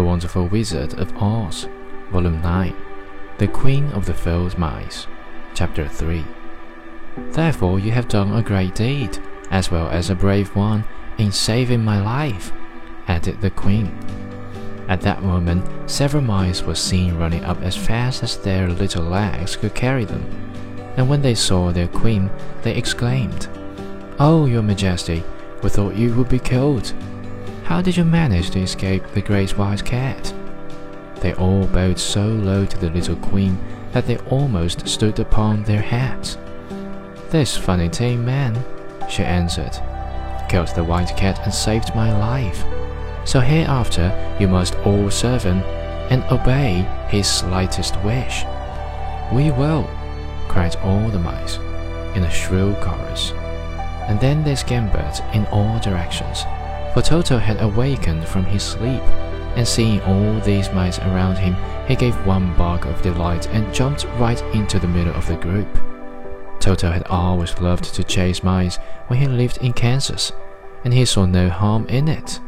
The Wonderful Wizard of Oz, Volume 9, The Queen of the Field Mice, Chapter 3. Therefore, you have done a great deed, as well as a brave one, in saving my life, added the Queen. At that moment, several mice were seen running up as fast as their little legs could carry them, and when they saw their Queen, they exclaimed, Oh, Your Majesty, we thought you would be killed. How did you manage to escape the great Wildcat? They all bowed so low to the little queen that they almost stood upon their heads. This funny tin man, she answered, killed the Wildcat and saved my life. So hereafter you must all serve him and obey his slightest wish. We will, cried all the mice in a shrill chorus and then they scampered in all directions, for Toto had awakened from his sleep, and seeing all these mice around him, he gave one bark of delight and jumped right into the middle of the group. Toto had always loved to chase mice when he lived in Kansas, and he saw no harm in it.